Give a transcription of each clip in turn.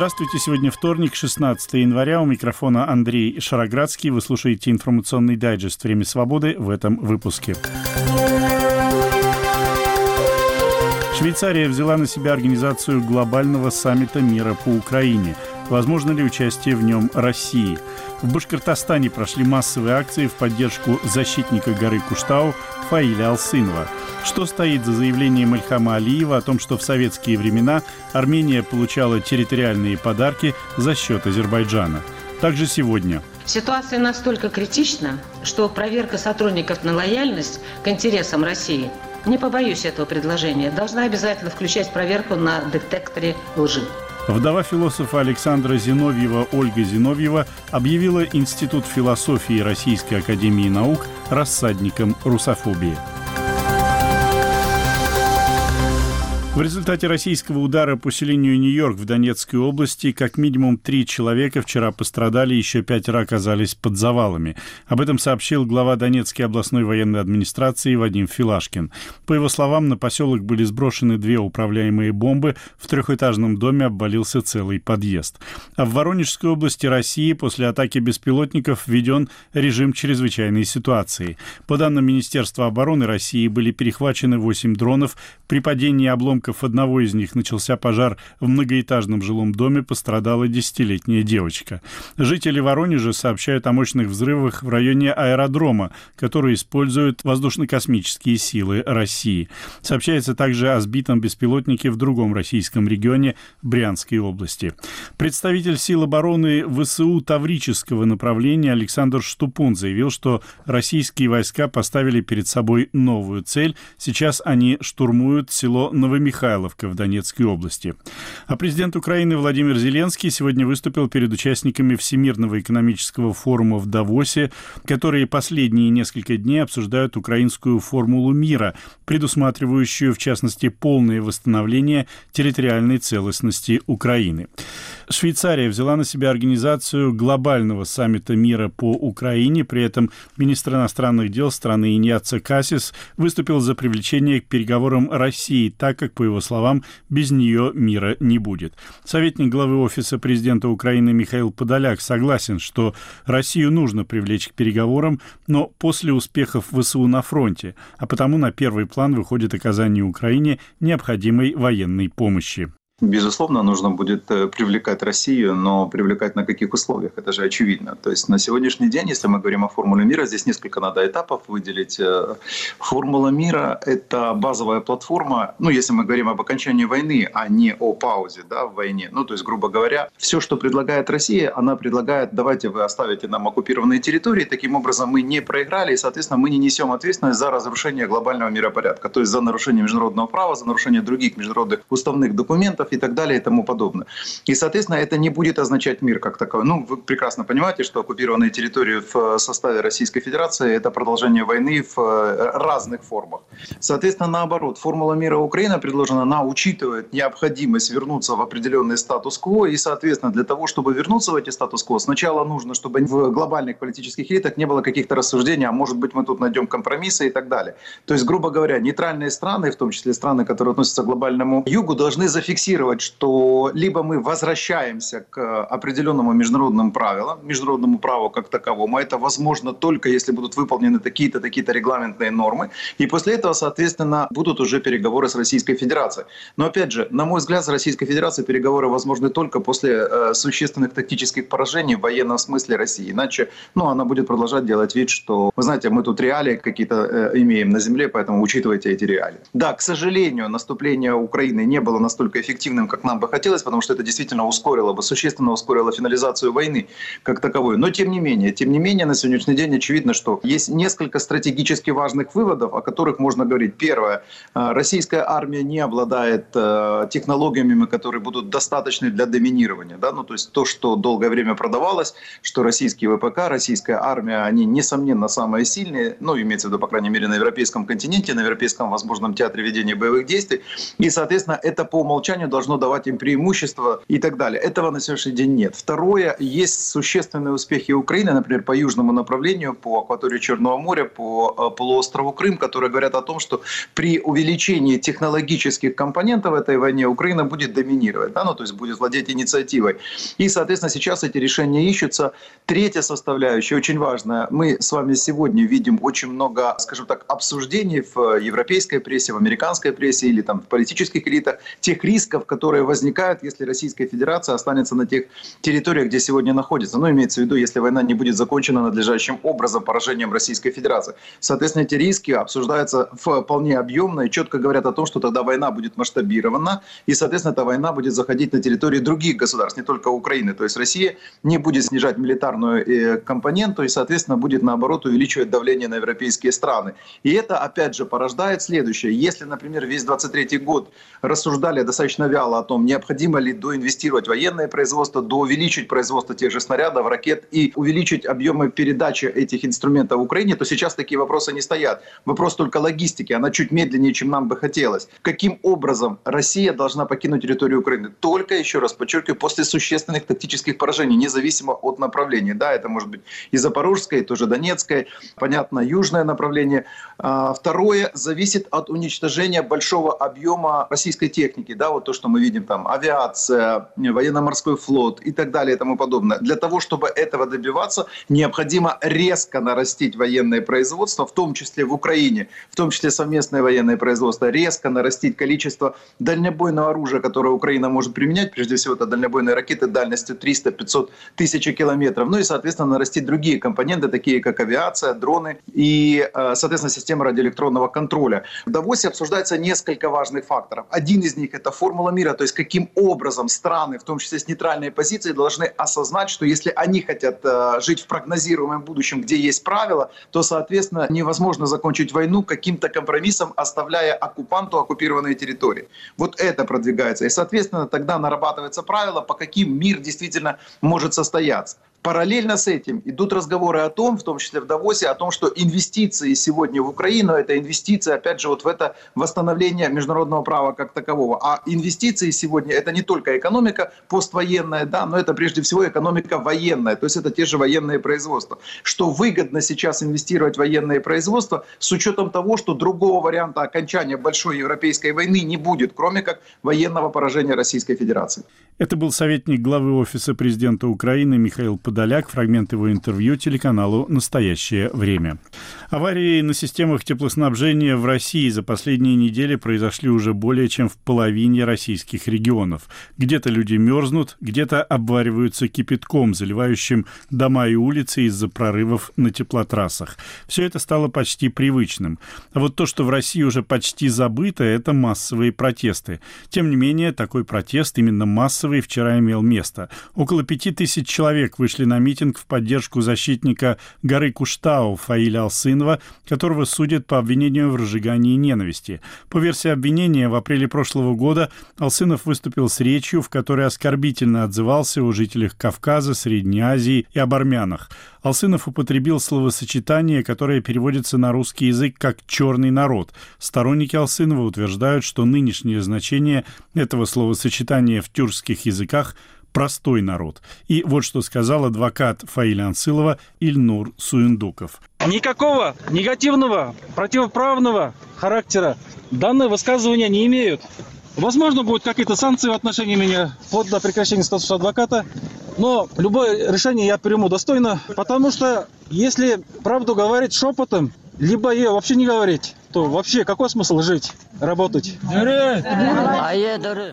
Здравствуйте, сегодня вторник, 16 января. У микрофона Андрей Шароградский. Вы слушаете информационный дайджест «Время свободы» в этом выпуске. Швейцария взяла на себя организацию глобального саммита мира по Украине. Возможно ли участие в нем России? В Башкортостане прошли массовые акции в поддержку защитника горы Куштау Фаиля Алсынова. Что стоит за заявлением Ильхама Алиева о том, что в советские времена Армения получала территориальные подарки за счет Азербайджана? Также сегодня Ситуация настолько критична, что проверка сотрудников на лояльность к интересам России, не побоюсь этого предложения, должна обязательно включать проверку на детекторе лжи. Вдова философа Александра Зиновьева Ольга Зиновьева объявила Институт философии Российской Академии Наук рассадником русофобии. В результате российского удара по селению Нью-Йорк в Донецкой области как минимум три человека вчера пострадали, еще пятеро оказались под завалами. Об этом сообщил глава Донецкой областной военной администрации Вадим Филашкин. По его словам, на поселок были сброшены две управляемые бомбы, в трехэтажном доме обвалился целый подъезд. А в Воронежской области России после атаки беспилотников введен режим чрезвычайной ситуации. По данным Министерства обороны России были перехвачены 8 дронов. При падении обломков обломков одного из них начался пожар в многоэтажном жилом доме, пострадала десятилетняя девочка. Жители Воронежа сообщают о мощных взрывах в районе аэродрома, который используют воздушно-космические силы России. Сообщается также о сбитом беспилотнике в другом российском регионе Брянской области. Представитель сил обороны ВСУ Таврического направления Александр Штупун заявил, что российские войска поставили перед собой новую цель. Сейчас они штурмуют село Новомихайловск Михайловка в Донецкой области. А президент Украины Владимир Зеленский сегодня выступил перед участниками Всемирного экономического форума в Давосе, которые последние несколько дней обсуждают украинскую формулу мира, предусматривающую, в частности, полное восстановление территориальной целостности Украины. Швейцария взяла на себя организацию глобального саммита мира по Украине. При этом министр иностранных дел страны Иньяца Кассис выступил за привлечение к переговорам России, так как, по его словам, без нее мира не будет. Советник главы Офиса президента Украины Михаил Подоляк согласен, что Россию нужно привлечь к переговорам, но после успехов ВСУ на фронте, а потому на первый план выходит оказание Украине необходимой военной помощи. Безусловно, нужно будет э, привлекать Россию, но привлекать на каких условиях? Это же очевидно. То есть на сегодняшний день, если мы говорим о формуле мира, здесь несколько надо этапов выделить. Э, формула мира — это базовая платформа, ну, если мы говорим об окончании войны, а не о паузе да, в войне. Ну, то есть, грубо говоря, все, что предлагает Россия, она предлагает, давайте вы оставите нам оккупированные территории, таким образом мы не проиграли, и, соответственно, мы не несем ответственность за разрушение глобального миропорядка, то есть за нарушение международного права, за нарушение других международных уставных документов, и так далее и тому подобное. И, соответственно, это не будет означать мир как таковой. Ну, вы прекрасно понимаете, что оккупированные территории в э, составе Российской Федерации – это продолжение войны в э, разных формах. Соответственно, наоборот, формула мира Украина предложена, она учитывает необходимость вернуться в определенный статус-кво, и, соответственно, для того, чтобы вернуться в эти статус-кво, сначала нужно, чтобы в глобальных политических элитах не было каких-то рассуждений, а может быть мы тут найдем компромиссы и так далее. То есть, грубо говоря, нейтральные страны, в том числе страны, которые относятся к глобальному югу, должны зафиксировать фиксировать, что либо мы возвращаемся к определенному международным правилам, международному праву как таковому, а это возможно только если будут выполнены такие-то, такие-то регламентные нормы, и после этого, соответственно, будут уже переговоры с Российской Федерацией. Но опять же, на мой взгляд, с Российской Федерацией переговоры возможны только после э, существенных тактических поражений в военном смысле России. Иначе, ну, она будет продолжать делать вид, что, вы знаете, мы тут реалии какие-то э, имеем на земле, поэтому учитывайте эти реалии. Да, к сожалению, наступление Украины не было настолько эффективным, эффективным, как нам бы хотелось, потому что это действительно ускорило бы, существенно ускорило финализацию войны как таковой. Но тем не менее, тем не менее, на сегодняшний день очевидно, что есть несколько стратегически важных выводов, о которых можно говорить. Первое. Э, российская армия не обладает э, технологиями, которые будут достаточны для доминирования. Да? Ну, то есть то, что долгое время продавалось, что российские ВПК, российская армия, они, несомненно, самые сильные, ну, имеется в виду, по крайней мере, на европейском континенте, на европейском возможном театре ведения боевых действий. И, соответственно, это по умолчанию должно должно давать им преимущество и так далее. Этого на сегодняшний день нет. Второе, есть существенные успехи Украины, например, по южному направлению, по акватории Черного моря, по э, полуострову Крым, которые говорят о том, что при увеличении технологических компонентов этой войне Украина будет доминировать, да, ну, то есть будет владеть инициативой. И, соответственно, сейчас эти решения ищутся. Третья составляющая, очень важная, мы с вами сегодня видим очень много, скажем так, обсуждений в европейской прессе, в американской прессе или там в политических элитах тех рисков, которые возникают, если Российская Федерация останется на тех территориях, где сегодня находится. Ну, имеется в виду, если война не будет закончена надлежащим образом поражением Российской Федерации. Соответственно, эти риски обсуждаются вполне объемно и четко говорят о том, что тогда война будет масштабирована, и, соответственно, эта война будет заходить на территории других государств, не только Украины. То есть Россия не будет снижать милитарную э, компоненту и, соответственно, будет, наоборот, увеличивать давление на европейские страны. И это, опять же, порождает следующее. Если, например, весь 23 год рассуждали достаточно вяло о том, необходимо ли доинвестировать военное производство, доувеличить производство тех же снарядов, ракет и увеличить объемы передачи этих инструментов в Украине, то сейчас такие вопросы не стоят. Вопрос только логистики, она чуть медленнее, чем нам бы хотелось. Каким образом Россия должна покинуть территорию Украины? Только, еще раз подчеркиваю, после существенных тактических поражений, независимо от направления. Да, это может быть и Запорожское, и тоже Донецкое, понятно, южное направление. А, второе, зависит от уничтожения большого объема российской техники. Да, вот то, что мы видим там, авиация, военно-морской флот и так далее и тому подобное. Для того, чтобы этого добиваться, необходимо резко нарастить военное производство, в том числе в Украине, в том числе совместное военное производство, резко нарастить количество дальнобойного оружия, которое Украина может применять, прежде всего это дальнобойные ракеты дальностью 300-500 тысяч километров, ну и, соответственно, нарастить другие компоненты, такие как авиация, дроны и, э, соответственно, система радиоэлектронного контроля. В Давосе обсуждается несколько важных факторов. Один из них – это формула мира, то есть каким образом страны, в том числе с нейтральной позиции, должны осознать, что если они хотят э, жить в прогнозируемом будущем, где есть правила, то, соответственно, невозможно закончить войну каким-то компромиссом, оставляя оккупанту оккупированные территории. Вот это продвигается. И, соответственно, тогда нарабатывается правило, по каким мир действительно может состояться. Параллельно с этим идут разговоры о том, в том числе в Давосе, о том, что инвестиции сегодня в Украину – это инвестиции, опять же, вот в это восстановление международного права как такового. А инвестиции сегодня – это не только экономика поствоенная, да, но это прежде всего экономика военная, то есть это те же военные производства. Что выгодно сейчас инвестировать в военные производства с учетом того, что другого варианта окончания большой европейской войны не будет, кроме как военного поражения Российской Федерации. Это был советник главы Офиса президента Украины Михаил Подоляк, фрагмент его интервью телеканалу «Настоящее время». Аварии на системах теплоснабжения в России за последние недели произошли уже более чем в половине российских регионов. Где-то люди мерзнут, где-то обвариваются кипятком, заливающим дома и улицы из-за прорывов на теплотрассах. Все это стало почти привычным. А вот то, что в России уже почти забыто, это массовые протесты. Тем не менее, такой протест, именно массовый, вчера имел место. Около пяти тысяч человек вышли на митинг в поддержку защитника горы Куштау Фаиля Алсынова, которого судят по обвинению в разжигании ненависти. По версии обвинения, в апреле прошлого года Алсынов выступил с речью, в которой оскорбительно отзывался о жителях Кавказа, Средней Азии и об армянах. Алсынов употребил словосочетание, которое переводится на русский язык как «черный народ». Сторонники Алсынова утверждают, что нынешнее значение этого словосочетания в тюркских языках простой народ. И вот что сказал адвокат Фаиля Ансылова Ильнур Суиндуков. Никакого негативного, противоправного характера данные высказывания не имеют. Возможно, будут какие-то санкции в отношении меня, вплоть до прекращения статуса адвоката. Но любое решение я приму достойно, потому что если правду говорить шепотом, либо ее вообще не говорить, то вообще какой смысл жить, работать?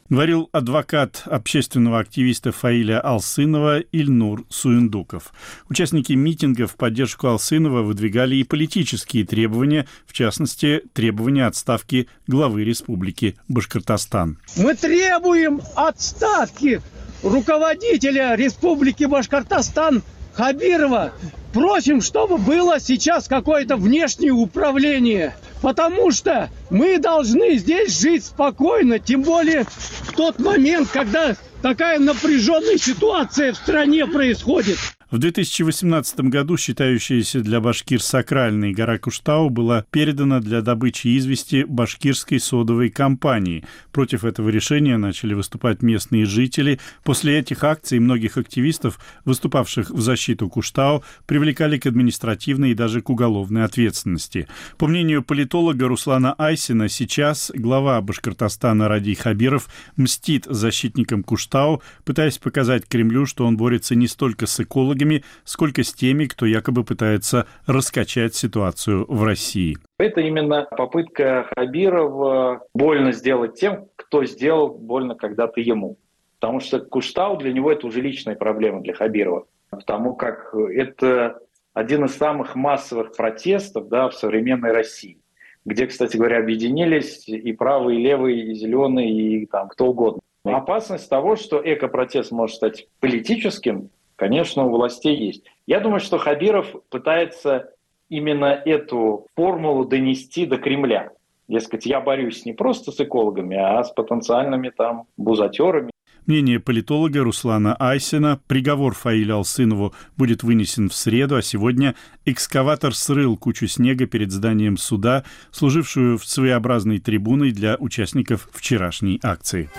Говорил адвокат общественного активиста Фаиля Алсынова Ильнур Суиндуков. Участники митинга в поддержку Алсынова выдвигали и политические требования, в частности, требования отставки главы республики Башкортостан. Мы требуем отставки руководителя республики Башкортостан Хабирова просим, чтобы было сейчас какое-то внешнее управление. Потому что мы должны здесь жить спокойно, тем более в тот момент, когда такая напряженная ситуация в стране происходит. В 2018 году считающаяся для башкир сакральной гора Куштау была передана для добычи извести башкирской содовой компании. Против этого решения начали выступать местные жители. После этих акций многих активистов, выступавших в защиту Куштау, привлекали к административной и даже к уголовной ответственности. По мнению политолога Руслана Айсина, сейчас глава Башкортостана Ради Хабиров мстит защитникам Куштау, пытаясь показать Кремлю, что он борется не столько с экологами, сколько с теми, кто якобы пытается раскачать ситуацию в России. Это именно попытка Хабирова больно сделать тем, кто сделал больно когда-то ему. Потому что Куштау для него это уже личная проблема для Хабирова. Потому как это один из самых массовых протестов да, в современной России, где, кстати говоря, объединились и правые, и левые, и зеленые, и там кто угодно. Опасность того, что экопротест может стать политическим, конечно, у властей есть. Я думаю, что Хабиров пытается именно эту формулу донести до Кремля. Дескать, я борюсь не просто с экологами, а с потенциальными там бузатерами. Мнение политолога Руслана Айсина. Приговор Фаиля Алсынову будет вынесен в среду, а сегодня экскаватор срыл кучу снега перед зданием суда, служившую своеобразной трибуной для участников вчерашней акции.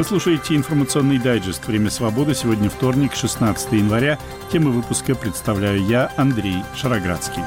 Вы слушаете информационный дайджест «Время свободы». Сегодня вторник, 16 января. Темы выпуска представляю я, Андрей Шароградский.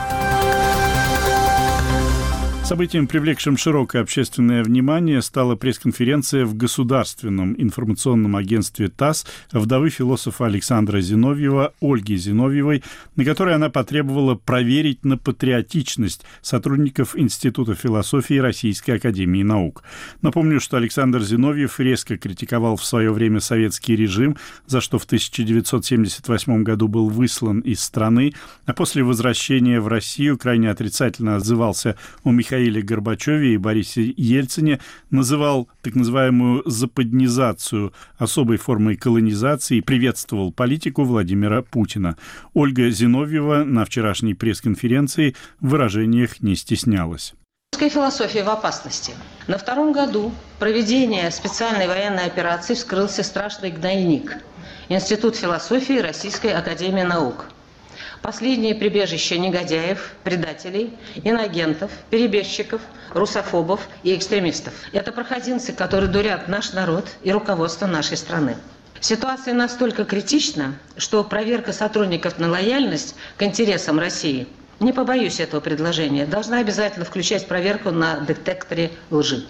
Событием, привлекшим широкое общественное внимание, стала пресс-конференция в Государственном информационном агентстве ТАСС вдовы философа Александра Зиновьева Ольги Зиновьевой, на которой она потребовала проверить на патриотичность сотрудников Института философии Российской Академии Наук. Напомню, что Александр Зиновьев резко критиковал в свое время советский режим, за что в 1978 году был выслан из страны, а после возвращения в Россию крайне отрицательно отзывался о Михаиле Михаиле Горбачеве и Борисе Ельцине называл так называемую западнизацию особой формой колонизации и приветствовал политику Владимира Путина. Ольга Зиновьева на вчерашней пресс-конференции в выражениях не стеснялась. Русская философия в опасности. На втором году проведения специальной военной операции вскрылся страшный гнойник – Институт философии Российской Академии Наук – Последнее прибежище негодяев, предателей, инагентов, перебежчиков, русофобов и экстремистов. Это проходимцы, которые дурят наш народ и руководство нашей страны. Ситуация настолько критична, что проверка сотрудников на лояльность к интересам России, не побоюсь этого предложения, должна обязательно включать проверку на детекторе лжи.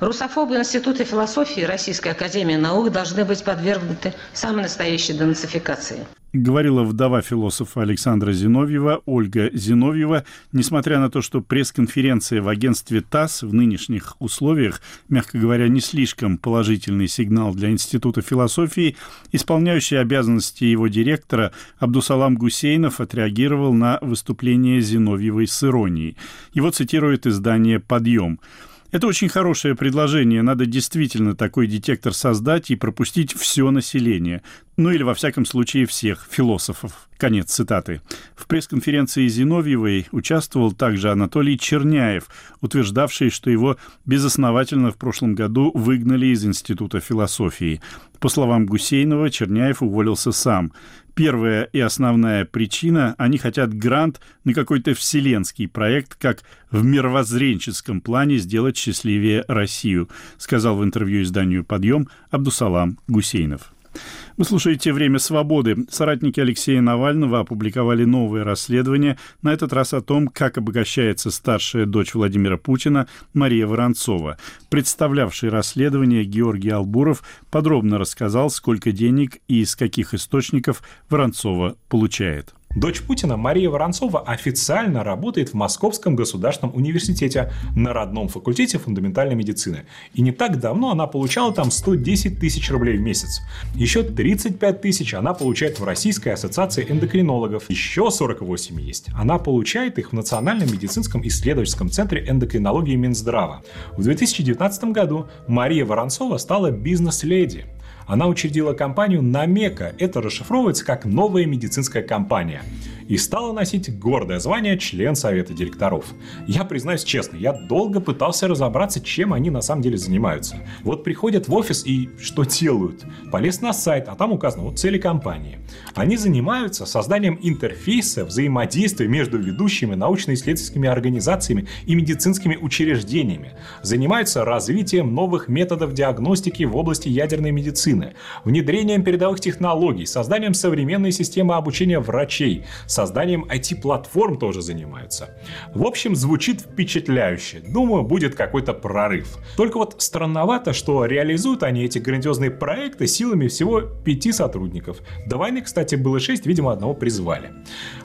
Русофобы Института философии Российской Академии Наук должны быть подвергнуты самой настоящей денацификации говорила вдова философа Александра Зиновьева Ольга Зиновьева. Несмотря на то, что пресс-конференция в агентстве ТАСС в нынешних условиях, мягко говоря, не слишком положительный сигнал для Института философии, исполняющий обязанности его директора Абдусалам Гусейнов отреагировал на выступление Зиновьевой с иронией. Его цитирует издание «Подъем». Это очень хорошее предложение. Надо действительно такой детектор создать и пропустить все население. Ну или, во всяком случае, всех философов. Конец цитаты. В пресс-конференции Зиновьевой участвовал также Анатолий Черняев, утверждавший, что его безосновательно в прошлом году выгнали из Института философии. По словам Гусейнова, Черняев уволился сам. Первая и основная причина – они хотят грант на какой-то вселенский проект, как в мировоззренческом плане сделать счастливее Россию, сказал в интервью изданию «Подъем» Абдусалам Гусейнов. Вы слушаете «Время свободы». Соратники Алексея Навального опубликовали новое расследование, на этот раз о том, как обогащается старшая дочь Владимира Путина Мария Воронцова. Представлявший расследование Георгий Албуров подробно рассказал, сколько денег и из каких источников Воронцова получает. Дочь Путина Мария Воронцова официально работает в Московском государственном университете на родном факультете фундаментальной медицины. И не так давно она получала там 110 тысяч рублей в месяц. Еще 35 тысяч она получает в Российской ассоциации эндокринологов. Еще 48 есть. Она получает их в Национальном медицинском исследовательском центре эндокринологии Минздрава. В 2019 году Мария Воронцова стала бизнес-леди. Она учредила компанию Намека. Это расшифровывается как новая медицинская компания. И стала носить гордое звание член совета директоров. Я признаюсь честно, я долго пытался разобраться, чем они на самом деле занимаются. Вот приходят в офис и что делают? Полез на сайт, а там указано вот цели компании. Они занимаются созданием интерфейса взаимодействия между ведущими научно-исследовательскими организациями и медицинскими учреждениями. Занимаются развитием новых методов диагностики в области ядерной медицины, внедрением передовых технологий, созданием современной системы обучения врачей, созданием IT-платформ тоже занимаются. В общем, звучит впечатляюще. Думаю, будет какой-то прорыв. Только вот странновато, что реализуют они эти грандиозные проекты силами всего пяти сотрудников. До войны, кстати, было шесть, видимо, одного призвали.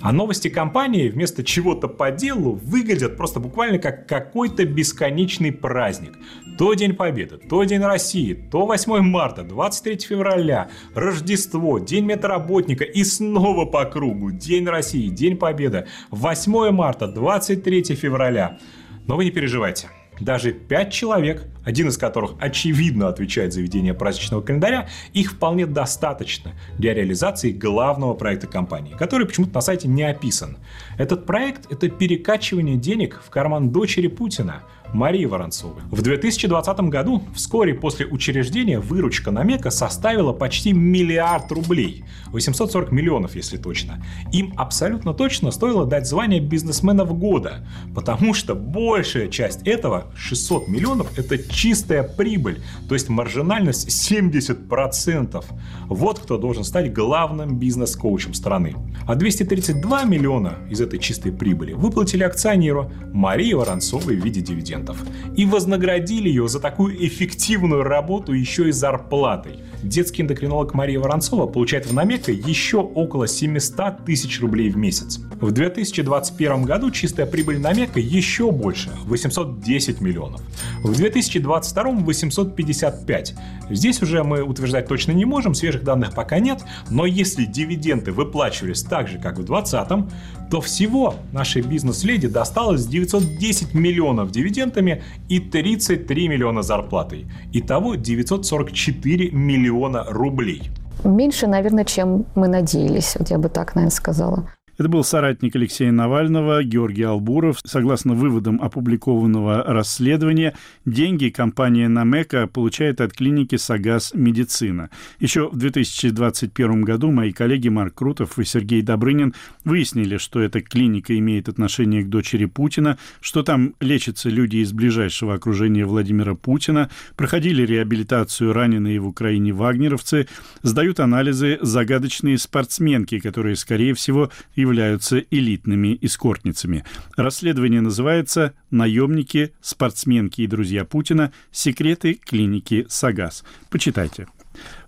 А новости компании вместо чего-то по делу выглядят просто буквально как какой-то бесконечный праздник. То День Победы, то День России, то 8 марта, 23 февраля, Рождество, День медработника и снова по кругу День России, День Победы, 8 марта, 23 февраля. Но вы не переживайте. Даже 5 человек, один из которых очевидно отвечает за ведение праздничного календаря, их вполне достаточно для реализации главного проекта компании, который почему-то на сайте не описан. Этот проект – это перекачивание денег в карман дочери Путина – Марии Воронцовой. В 2020 году, вскоре после учреждения, выручка на Мека составила почти миллиард рублей. 840 миллионов, если точно. Им абсолютно точно стоило дать звание бизнесменов года, потому что большая часть этого, 600 миллионов, это чистая прибыль, то есть маржинальность 70%. Вот кто должен стать главным бизнес-коучем страны. А 232 миллиона из этой чистой прибыли выплатили акционеру Марии Воронцовой в виде дивидендов клиентов и вознаградили ее за такую эффективную работу еще и зарплатой. Детский эндокринолог Мария Воронцова получает в Намека еще около 700 тысяч рублей в месяц. В 2021 году чистая прибыль Намека еще больше – 810 миллионов. В 2022 – 855. Здесь уже мы утверждать точно не можем, свежих данных пока нет, но если дивиденды выплачивались так же, как в 2020, то всего нашей бизнес-леди досталось 910 миллионов дивидендами и 33 миллиона зарплатой. Итого 944 миллиона рублей. Меньше, наверное, чем мы надеялись, вот я бы так, наверное, сказала. Это был соратник Алексея Навального Георгий Албуров. Согласно выводам опубликованного расследования, деньги компания Намека получает от клиники Сагаз Медицина. Еще в 2021 году мои коллеги Марк Крутов и Сергей Добрынин выяснили, что эта клиника имеет отношение к дочери Путина, что там лечатся люди из ближайшего окружения Владимира Путина, проходили реабилитацию раненые в Украине вагнеровцы, сдают анализы загадочные спортсменки, которые, скорее всего, являются являются элитными эскортницами. Расследование называется «Наемники, спортсменки и друзья Путина. Секреты клиники Сагаз». Почитайте.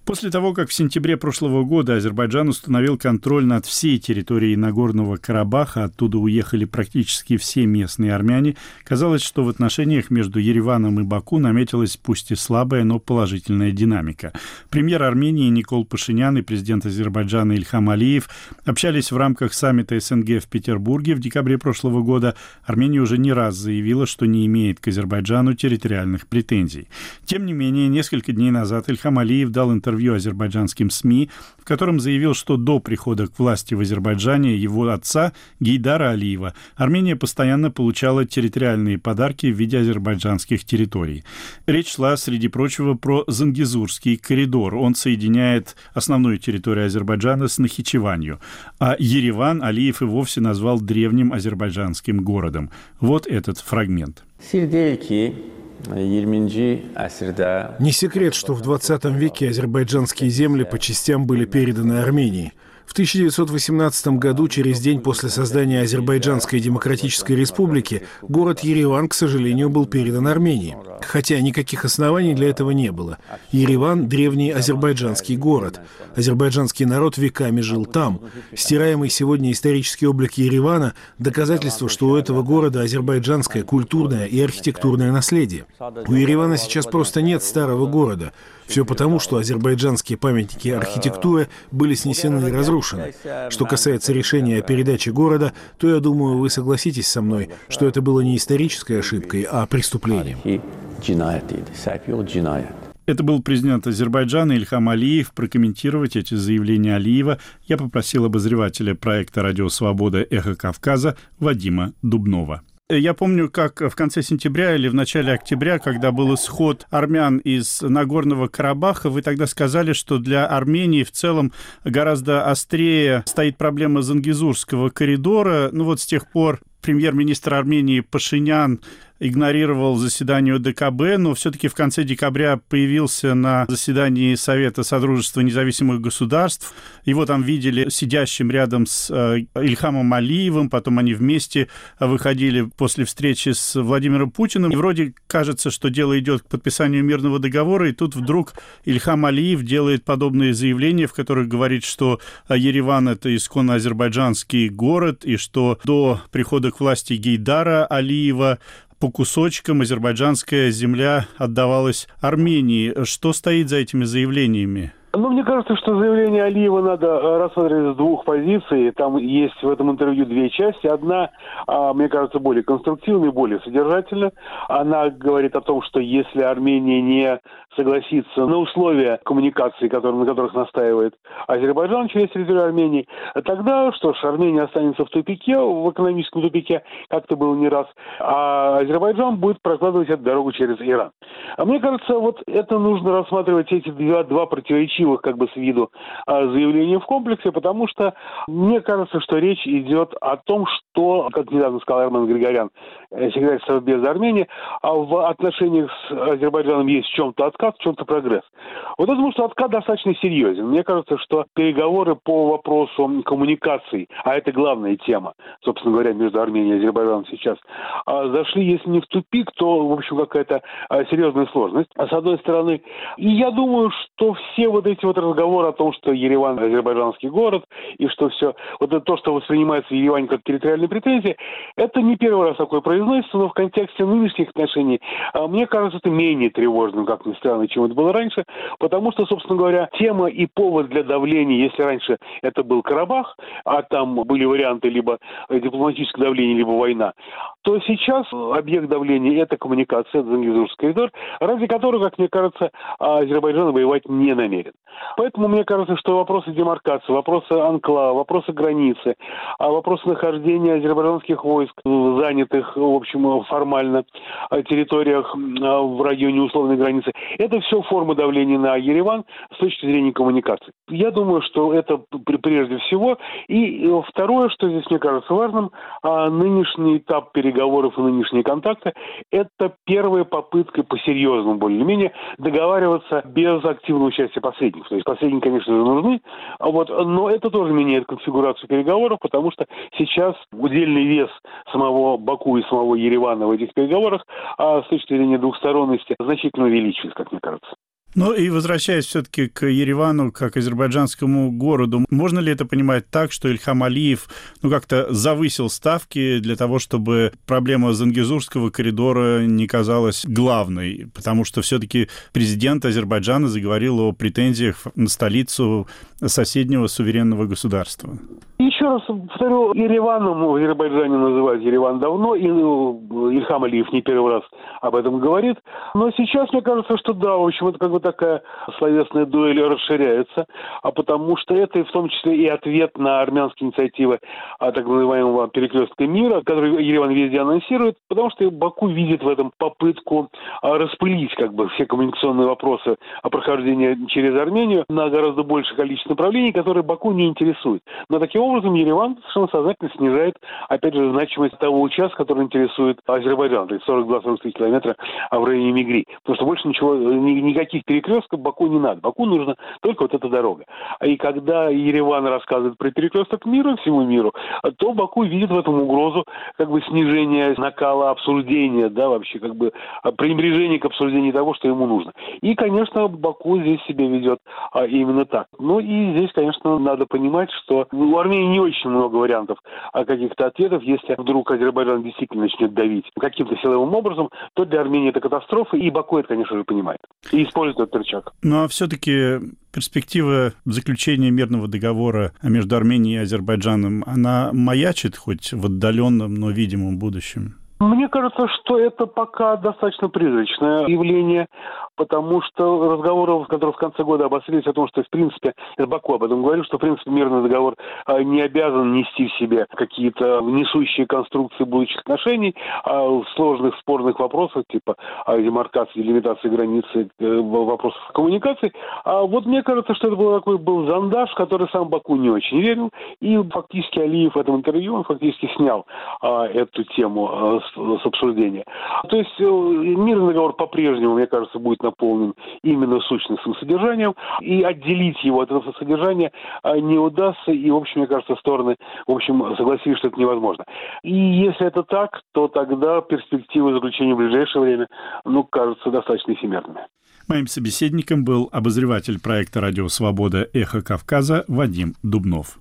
После того, как в сентябре прошлого года Азербайджан установил контроль над всей территорией Нагорного Карабаха, оттуда уехали практически все местные армяне, казалось, что в отношениях между Ереваном и Баку наметилась пусть и слабая, но положительная динамика. Премьер Армении Никол Пашинян и президент Азербайджана Ильхам Алиев общались в рамках саммита СНГ в Петербурге в декабре прошлого года. Армения уже не раз заявила, что не имеет к Азербайджану территориальных претензий. Тем не менее, несколько дней назад Ильхам Алиев дал интервью интервью азербайджанским СМИ, в котором заявил, что до прихода к власти в Азербайджане его отца Гейдара Алиева Армения постоянно получала территориальные подарки в виде азербайджанских территорий. Речь шла, среди прочего, про Зангизурский коридор. Он соединяет основную территорию Азербайджана с Нахичеванью. А Ереван Алиев и вовсе назвал древним азербайджанским городом. Вот этот фрагмент. Не секрет, что в 20 веке азербайджанские земли по частям были переданы Армении – в 1918 году, через день после создания Азербайджанской Демократической Республики, город Ереван, к сожалению, был передан Армении. Хотя никаких оснований для этого не было. Ереван – древний азербайджанский город. Азербайджанский народ веками жил там. Стираемый сегодня исторический облик Еревана – доказательство, что у этого города азербайджанское культурное и архитектурное наследие. У Еревана сейчас просто нет старого города. Все потому, что азербайджанские памятники архитектуры были снесены и разрушены. Что касается решения о передаче города, то я думаю, вы согласитесь со мной, что это было не исторической ошибкой, а преступлением. Это был президент Азербайджана Ильхам Алиев. Прокомментировать эти заявления Алиева я попросил обозревателя проекта «Радио Свобода. Эхо Кавказа» Вадима Дубнова. Я помню, как в конце сентября или в начале октября, когда был исход армян из Нагорного Карабаха, вы тогда сказали, что для Армении в целом гораздо острее стоит проблема Зангизурского коридора. Ну вот с тех пор премьер-министр Армении Пашинян игнорировал заседание ДКБ, но все-таки в конце декабря появился на заседании Совета Содружества независимых государств. Его там видели сидящим рядом с э, Ильхамом Алиевым, потом они вместе выходили после встречи с Владимиром Путиным. И вроде кажется, что дело идет к подписанию мирного договора, и тут вдруг Ильхам Алиев делает подобные заявления, в которых говорит, что Ереван — это исконно азербайджанский город, и что до прихода к власти Гейдара Алиева по кусочкам азербайджанская земля отдавалась Армении. Что стоит за этими заявлениями? Ну, мне кажется, что заявление Алиева надо э, рассматривать с двух позиций. Там есть в этом интервью две части. Одна, а, мне кажется, более конструктивная, более содержательная. Она говорит о том, что если Армения не согласится на условия коммуникации, которые, на которых настаивает Азербайджан через территорию Армении, тогда, что ж, Армения останется в тупике, в экономическом тупике, как это было не раз, а Азербайджан будет прокладывать эту дорогу через Иран. А мне кажется, вот это нужно рассматривать эти два, два противоречивых как бы с виду а, заявления в комплексе, потому что мне кажется, что речь идет о том, что, как недавно сказал Армен Григорян, э, секретарь Совбеза Армении, а в отношениях с Азербайджаном есть в чем-то откат, в чем-то прогресс. Вот я думаю, что откат достаточно серьезен. Мне кажется, что переговоры по вопросу коммуникаций, а это главная тема, собственно говоря, между Арменией и Азербайджаном сейчас, а, зашли, если не в тупик, то, в общем, какая-то серьезная серьезная сложность, а с одной стороны. И я думаю, что все вот эти вот разговоры о том, что Ереван азербайджанский город, и что все, вот это то, что воспринимается в Ереване как территориальные претензии, это не первый раз такое произносится, но в контексте нынешних отношений, а, мне кажется, это менее тревожным, как ни странно, чем это было раньше, потому что, собственно говоря, тема и повод для давления, если раньше это был Карабах, а там были варианты либо дипломатическое давление, либо война, то сейчас объект давления – это коммуникация, это Зангизурский коридор, ради которого, как мне кажется, Азербайджан воевать не намерен. Поэтому мне кажется, что вопросы демаркации, вопросы анклава, вопросы границы, а вопросы нахождения азербайджанских войск, занятых, в общем, формально территориях в районе условной границы, это все формы давления на Ереван с точки зрения коммуникации. Я думаю, что это прежде всего. И второе, что здесь мне кажется важным, а, нынешний этап переговоров и нынешние контакты – это первая попытка по-серьезному более-менее договариваться без активного участия посредников. То есть посредники, конечно же, нужны, а вот, но это тоже меняет конфигурацию переговоров, потому что сейчас удельный вес самого Баку и самого Еревана в этих переговорах а с точки зрения двухсторонности значительно увеличивается, как мне кажется. Ну и возвращаясь все-таки к Еревану, как азербайджанскому городу, можно ли это понимать так, что Ильхам Алиев ну, как-то завысил ставки для того, чтобы проблема Зангизурского коридора не казалась главной? Потому что все-таки президент Азербайджана заговорил о претензиях на столицу соседнего суверенного государства. Еще раз повторю, Ереваном в Азербайджане называют Ереван давно, и ну, Ильхам Алиев не первый раз об этом говорит. Но сейчас мне кажется, что да, в общем, это как бы такая словесная дуэль расширяется, а потому что это в том числе и ответ на армянские инициативы а, так называемого перекрестка мира, который Ереван везде анонсирует, потому что Баку видит в этом попытку а, распылить как бы все коммуникационные вопросы о прохождении через Армению на гораздо большее количество направлений, которые Баку не интересуют. Но таким образом Ереван совершенно сознательно снижает, опять же, значимость того участка, который интересует Азербайджан, то есть 42-43 километра в районе Мигри. Потому что больше ничего, никаких перекрестков Баку не надо. Баку нужна только вот эта дорога. И когда Ереван рассказывает про перекресток мира всему миру, то Баку видит в этом угрозу как бы снижения накала обсуждения, да, вообще как бы пренебрежение к обсуждению того, что ему нужно. И, конечно, Баку здесь себя ведет а, именно так. Ну и здесь, конечно, надо понимать, что у Армении не очень много вариантов а каких-то ответов. Если вдруг Азербайджан действительно начнет давить каким-то силовым образом, то для Армении это катастрофа, и Баку это, конечно же, понимает. И использует этот рычаг. Ну а все-таки перспектива заключения мирного договора между Арменией и Азербайджаном, она маячит хоть в отдаленном, но видимом будущем? Кажется, что это пока достаточно призрачное явление, потому что разговоры, которые в конце года обострились о том, что, в принципе, это Баку об этом говорил, что, в принципе, мирный договор а, не обязан нести в себе какие-то несущие конструкции будущих отношений, а сложных спорных вопросах, типа демаркации, делимитации границы, э, вопросов коммуникации. А вот мне кажется, что это был такой был зондаж, который сам Баку не очень верил, и фактически Алиев в этом интервью, он фактически снял а, эту тему а, с, с обсуждения. То есть э, мирный договор по-прежнему, мне кажется, будет наполнен именно сущностным содержанием, и отделить его от этого содержания а, не удастся, и, в общем, мне кажется, стороны, в общем, согласились, что это невозможно. И если это так, то тогда перспективы заключения в ближайшее время, ну, кажутся достаточно эфемерными. Моим собеседником был обозреватель проекта «Радио Свобода. Эхо Кавказа» Вадим Дубнов.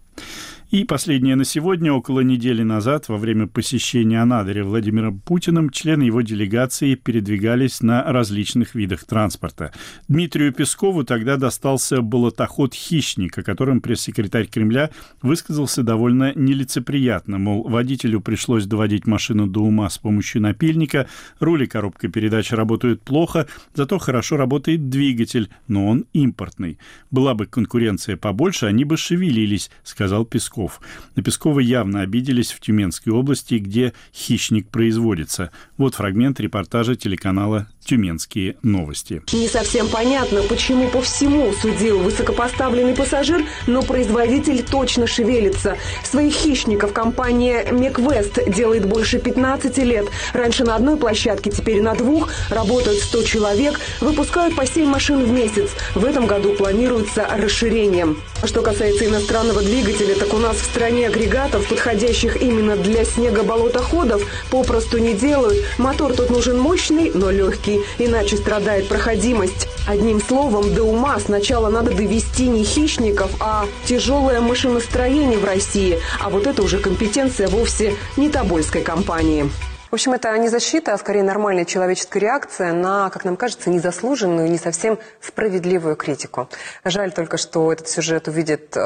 И последнее на сегодня. Около недели назад, во время посещения Анадыря Владимиром Путиным, члены его делегации передвигались на различных видах транспорта. Дмитрию Пескову тогда достался болотоход «Хищник», о котором пресс-секретарь Кремля высказался довольно нелицеприятно, мол, водителю пришлось доводить машину до ума с помощью напильника, руль и коробка передач работают плохо, зато хорошо работает двигатель, но он импортный. Была бы конкуренция побольше, они бы шевелились, сказал Песков. Песков. На Пескова явно обиделись в Тюменской области, где хищник производится. Вот фрагмент репортажа телеканала «Тюменские новости». Не совсем понятно, почему по всему судил высокопоставленный пассажир, но производитель точно шевелится. Своих хищников компания Меквест делает больше 15 лет. Раньше на одной площадке, теперь на двух. Работают 100 человек, выпускают по 7 машин в месяц. В этом году планируется расширение. Что касается иностранного двигателя, так у нас в стране агрегатов, подходящих именно для снегоболотоходов, попросту не делают. Мотор тут нужен мощный, но легкий, иначе страдает проходимость. Одним словом, до ума сначала надо довести не хищников, а тяжелое машиностроение в России. А вот это уже компетенция вовсе не Тобольской компании. В общем, это не защита, а скорее нормальная человеческая реакция на, как нам кажется, незаслуженную, не совсем справедливую критику. Жаль только, что этот сюжет увидит э,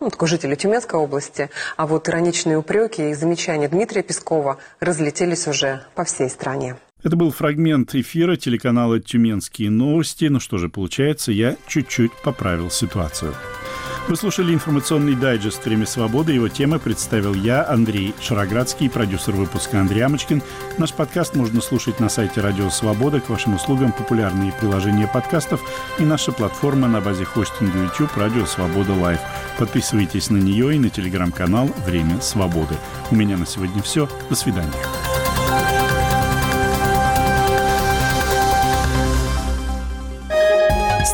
ну, такой житель Тюменской области, а вот ироничные упреки и замечания Дмитрия Пескова разлетелись уже по всей стране. Это был фрагмент эфира телеканала «Тюменские новости». Ну что же, получается, я чуть-чуть поправил ситуацию. Вы слушали информационный дайджест «Время свободы». Его темы представил я, Андрей Шароградский, продюсер выпуска Андрей Амочкин. Наш подкаст можно слушать на сайте «Радио Свобода». К вашим услугам популярные приложения подкастов и наша платформа на базе хостинга YouTube «Радио Свобода Лайв». Подписывайтесь на нее и на телеграм-канал «Время свободы». У меня на сегодня все. До свидания.